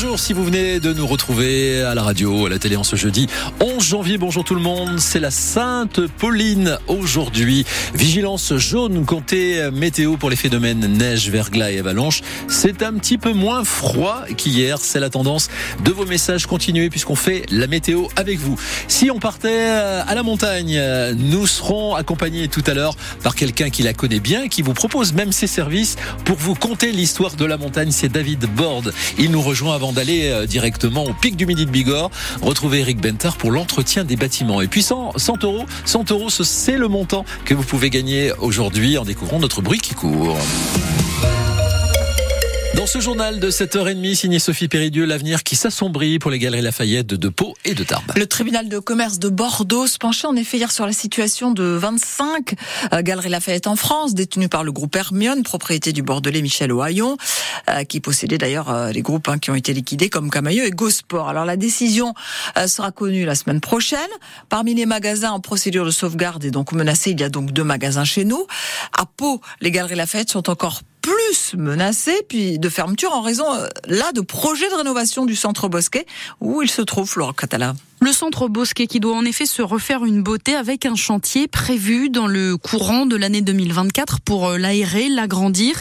Bonjour si vous venez de nous retrouver à la radio, à la télé en ce jeudi 11 janvier. Bonjour tout le monde, c'est la Sainte Pauline aujourd'hui. Vigilance jaune, comptez météo pour les phénomènes neige, verglas et avalanche. C'est un petit peu moins froid qu'hier, c'est la tendance de vos messages. Continuez puisqu'on fait la météo avec vous. Si on partait à la montagne, nous serons accompagnés tout à l'heure par quelqu'un qui la connaît bien, qui vous propose même ses services pour vous conter l'histoire de la montagne. C'est David Borde. Il nous rejoint avant d'aller euh, directement au pic du Midi de Bigorre. Retrouvez Eric Benter pour l'entretien des bâtiments. Et puis 100, 100 euros, 100 euros, c'est le montant que vous pouvez gagner aujourd'hui en découvrant notre bruit qui court. Dans ce journal de 7h30, signé Sophie Péridieu, l'avenir qui s'assombrit pour les galeries Lafayette de Pau et de Tarbes. Le tribunal de commerce de Bordeaux se penchait en effet hier sur la situation de 25 euh, galeries Lafayette en France, détenues par le groupe Hermione, propriété du Bordelais Michel Ohaillon, euh, qui possédait d'ailleurs euh, les groupes hein, qui ont été liquidés comme Camailleux et Gosport. Alors la décision sera connue la semaine prochaine. Parmi les magasins en procédure de sauvegarde et donc menacés, il y a donc deux magasins chez nous. À Pau, les galeries Lafayette sont encore plus menacé, puis de fermeture en raison euh, là de projets de rénovation du centre Bosquet où il se trouve Flore Catala. Le centre Bosquet qui doit en effet se refaire une beauté avec un chantier prévu dans le courant de l'année 2024 pour euh, l'aérer, l'agrandir.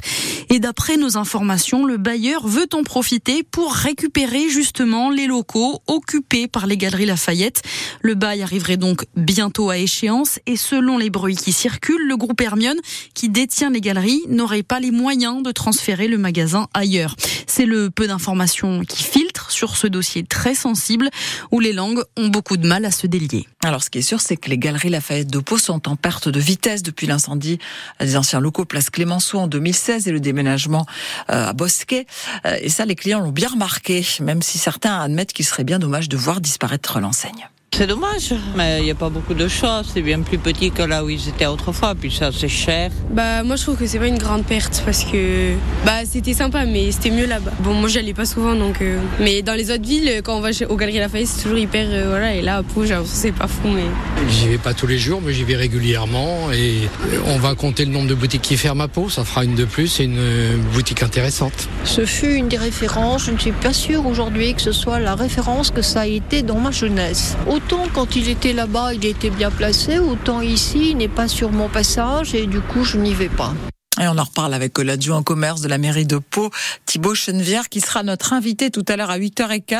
Et d'après nos informations, le bailleur veut en profiter pour récupérer justement les locaux occupés par les galeries Lafayette. Le bail arriverait donc bientôt à échéance et selon les bruits qui circulent, le groupe Hermione qui détient les galeries n'aurait pas les moyens de transférer le magasin ailleurs. C'est le peu d'informations qui filtrent sur ce dossier très sensible où les langues ont beaucoup de mal à se délier. Alors, ce qui est sûr, c'est que les galeries Lafayette de Pau sont en perte de vitesse depuis l'incendie des anciens locaux Place Clémenceau en 2016 et le déménagement euh, à Bosquet. Euh, et ça, les clients l'ont bien remarqué, même si certains admettent qu'il serait bien dommage de voir disparaître l'enseigne. C'est dommage, mais il n'y a pas beaucoup de choix. C'est bien plus petit que là où ils étaient autrefois. Puis ça, c'est cher. Bah, moi, je trouve que c'est pas une grande perte parce que bah, c'était sympa, mais c'était mieux là-bas. Bon, moi, j'allais pas souvent, donc. Euh, mais dans les autres villes, quand on va au Galeries Lafayette, c'est toujours hyper. Euh, voilà, et là, à Pau, c'est pas fou, mais. J'y vais pas tous les jours, mais j'y vais régulièrement. Et on va compter le nombre de boutiques qui ferment à Pau. Ça fera une de plus et une euh, boutique intéressante. Ce fut une des références. Je ne suis pas sûre aujourd'hui que ce soit la référence que ça a été dans ma jeunesse. Autant quand il était là-bas, il était bien placé, autant ici, il n'est pas sur mon passage et du coup, je n'y vais pas. Et on en reparle avec l'adjoint commerce de la mairie de Pau, Thibaut Chenevière, qui sera notre invité tout à l'heure à 8h15.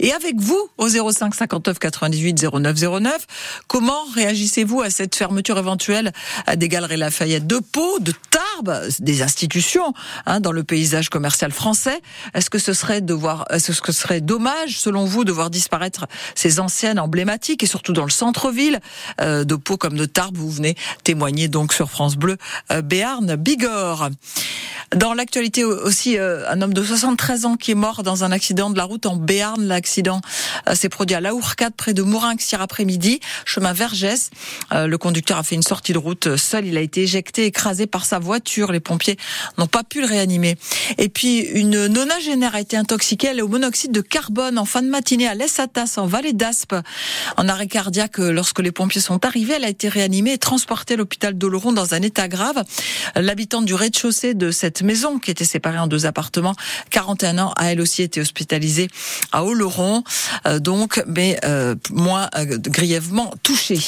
Et avec vous, au 05 59 98 09 09, comment réagissez-vous à cette fermeture éventuelle des Galeries Lafayette de Pau, de Tarbes, des institutions hein, dans le paysage commercial français Est-ce que ce serait est-ce que ce serait dommage, selon vous, de voir disparaître ces anciennes emblématiques et surtout dans le centre-ville euh, de Pau comme de Tarbes? Vous venez témoigner donc sur France Bleu euh, Béarn. Bigorre. Dans l'actualité aussi, euh, un homme de 73 ans qui est mort dans un accident de la route en Béarn. L'accident euh, s'est produit à Laourcade, près de Mourinx, hier après-midi, chemin Vergès. Euh, le conducteur a fait une sortie de route seul. Il a été éjecté, écrasé par sa voiture. Les pompiers n'ont pas pu le réanimer. Et puis, une nonagénaire a été intoxiquée. Elle est au monoxyde de carbone en fin de matinée à l'Essatas, en vallée d'Aspe. En arrêt cardiaque, lorsque les pompiers sont arrivés, elle a été réanimée et transportée à l'hôpital d'Oloron dans un état grave. L'habitante du rez-de-chaussée de cette maison, qui était séparée en deux appartements, 41 ans, a elle aussi été hospitalisée à Oloron, euh, donc, mais euh, moins euh, grièvement touchée.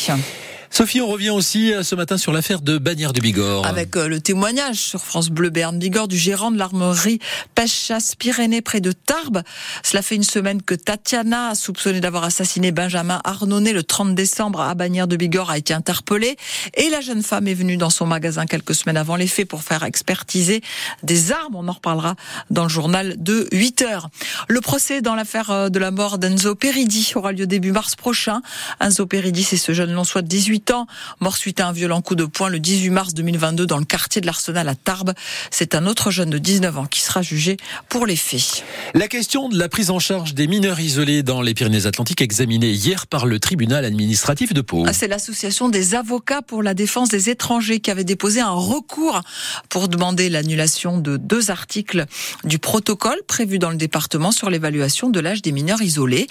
Sophie, on revient aussi euh, ce matin sur l'affaire de Bagnères de Bigorre. Avec euh, le témoignage sur France Bleu Berne Bigorre du gérant de l'armerie Pêche-Chasse Pyrénées près de Tarbes. Cela fait une semaine que Tatiana, soupçonnée d'avoir assassiné Benjamin Arnonnet le 30 décembre à Bagnères de Bigorre, a été interpellée. Et la jeune femme est venue dans son magasin quelques semaines avant les faits pour faire expertiser des armes. On en reparlera dans le journal de 8 heures. Le procès dans l'affaire euh, de la mort d'Enzo Peridi aura lieu début mars prochain. Enzo Peridi, c'est ce jeune long soit de 18 ans, mort suite à un violent coup de poing le 18 mars 2022 dans le quartier de l'Arsenal à Tarbes. C'est un autre jeune de 19 ans qui sera jugé pour les faits. La question de la prise en charge des mineurs isolés dans les Pyrénées-Atlantiques examinée hier par le tribunal administratif de Pau. C'est l'association des avocats pour la défense des étrangers qui avait déposé un recours pour demander l'annulation de deux articles du protocole prévu dans le département sur l'évaluation de l'âge des mineurs isolés,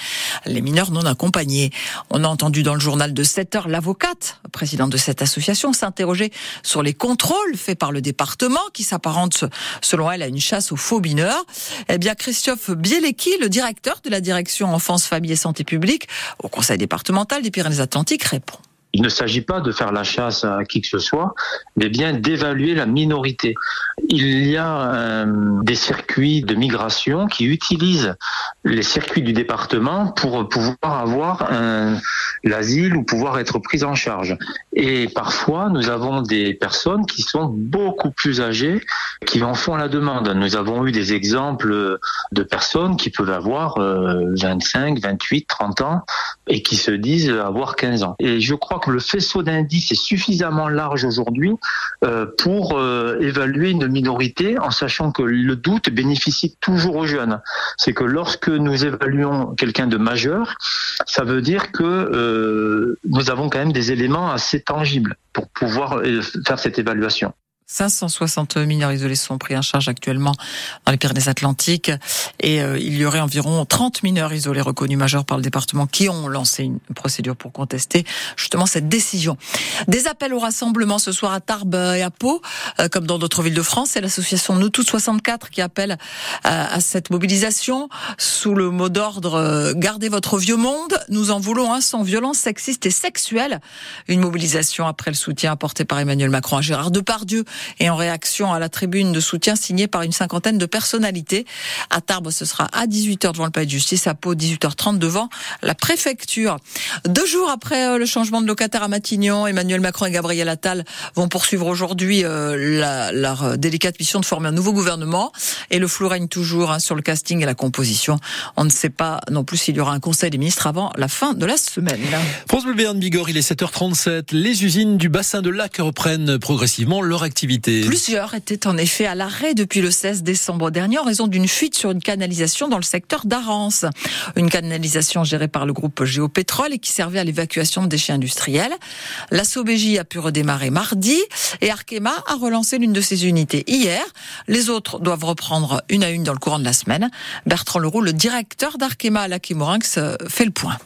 les mineurs non accompagnés. On a entendu dans le journal de 7 heures l'avocat Satt, président de cette association, s'interrogeait sur les contrôles faits par le département, qui s'apparente, selon elle, à une chasse aux faux mineurs. Eh bien, Christophe Bielecki, le directeur de la direction enfance, famille et santé publique au conseil départemental des Pyrénées-Atlantiques, répond. Il ne s'agit pas de faire la chasse à qui que ce soit, mais bien d'évaluer la minorité. Il y a euh, des circuits de migration qui utilisent les circuits du département pour pouvoir avoir l'asile ou pouvoir être pris en charge. Et parfois, nous avons des personnes qui sont beaucoup plus âgées qui en font la demande. Nous avons eu des exemples de personnes qui peuvent avoir 25, 28, 30 ans et qui se disent avoir 15 ans. Et je crois le faisceau d'indices est suffisamment large aujourd'hui euh, pour euh, évaluer une minorité en sachant que le doute bénéficie toujours aux jeunes. C'est que lorsque nous évaluons quelqu'un de majeur, ça veut dire que euh, nous avons quand même des éléments assez tangibles pour pouvoir faire cette évaluation. 560 mineurs isolés sont pris en charge actuellement dans les Pyrénées-Atlantiques et euh, il y aurait environ 30 mineurs isolés reconnus majeurs par le département qui ont lancé une procédure pour contester justement cette décision. Des appels au rassemblement ce soir à Tarbes et à Pau, euh, comme dans d'autres villes de France. C'est l'association Nous Tous 64 qui appelle à, cette mobilisation sous le mot d'ordre euh, Gardez votre vieux monde. Nous en voulons un sans violence sexiste et sexuelle. Une mobilisation après le soutien apporté par Emmanuel Macron à Gérard Depardieu et en réaction à la tribune de soutien signée par une cinquantaine de personnalités. À Tarbes, ce sera à 18h devant le palais de justice, à Pau 18h30 devant la préfecture. Deux jours après euh, le changement de locataire à Matignon, Emmanuel Macron et Gabriel Attal vont poursuivre aujourd'hui euh, leur euh, délicate mission de former un nouveau gouvernement et le flou règne toujours hein, sur le casting et la composition. On ne sait pas non plus s'il y aura un conseil des ministres avant la fin de la semaine. France Bleu Bigorre, il est 7h37. Les usines du bassin de Lac reprennent progressivement leur activité Plusieurs étaient en effet à l'arrêt depuis le 16 décembre dernier en raison d'une fuite sur une canalisation dans le secteur d'Arance. Une canalisation gérée par le groupe Géopétrole et qui servait à l'évacuation de déchets industriels. La SOBJ a pu redémarrer mardi et Arkema a relancé l'une de ses unités hier. Les autres doivent reprendre une à une dans le courant de la semaine. Bertrand Leroux, le directeur d'Arkema à la Morinx, fait le point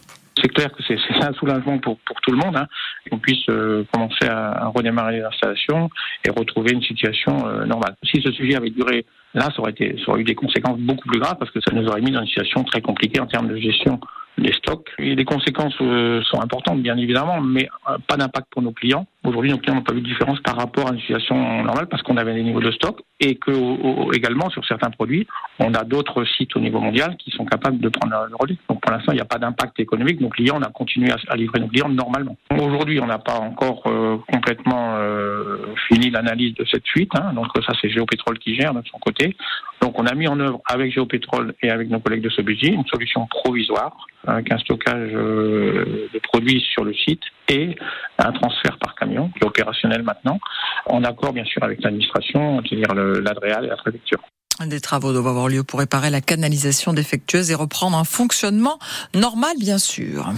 c'est clair que c'est un soulagement pour, pour tout le monde, hein, qu'on puisse euh, commencer à, redémarrer l'installation et retrouver une situation euh, normale. Si ce sujet avait duré là, ça aurait, été, ça aurait eu des conséquences beaucoup plus graves parce que ça nous aurait mis dans une situation très compliquée en termes de gestion des stocks. Et les conséquences euh, sont importantes, bien évidemment, mais pas d'impact pour nos clients. Aujourd'hui, nos clients n'ont pas vu de différence par rapport à une situation normale parce qu'on avait des niveaux de stock et que également sur certains produits, on a d'autres sites au niveau mondial qui sont capables de prendre le relais. Donc pour l'instant, il n'y a pas d'impact économique. Nos clients, on a continué à, livrer nos clients normalement. Aujourd'hui, on n'a pas encore euh, complètement euh, fini l'analyse de cette fuite. Hein. donc ça, c'est Géopétrole qui gère de son côté. Donc on a mis en œuvre avec Géopétrole et avec nos collègues de budget une solution provisoire avec un stockage euh, de produits sur le site et un transfert par camion qui est opérationnel maintenant, en accord bien sûr avec l'administration, c'est-à-dire l'ADREAL et la préfecture. Des travaux doivent avoir lieu pour réparer la canalisation défectueuse et reprendre un fonctionnement normal, bien sûr.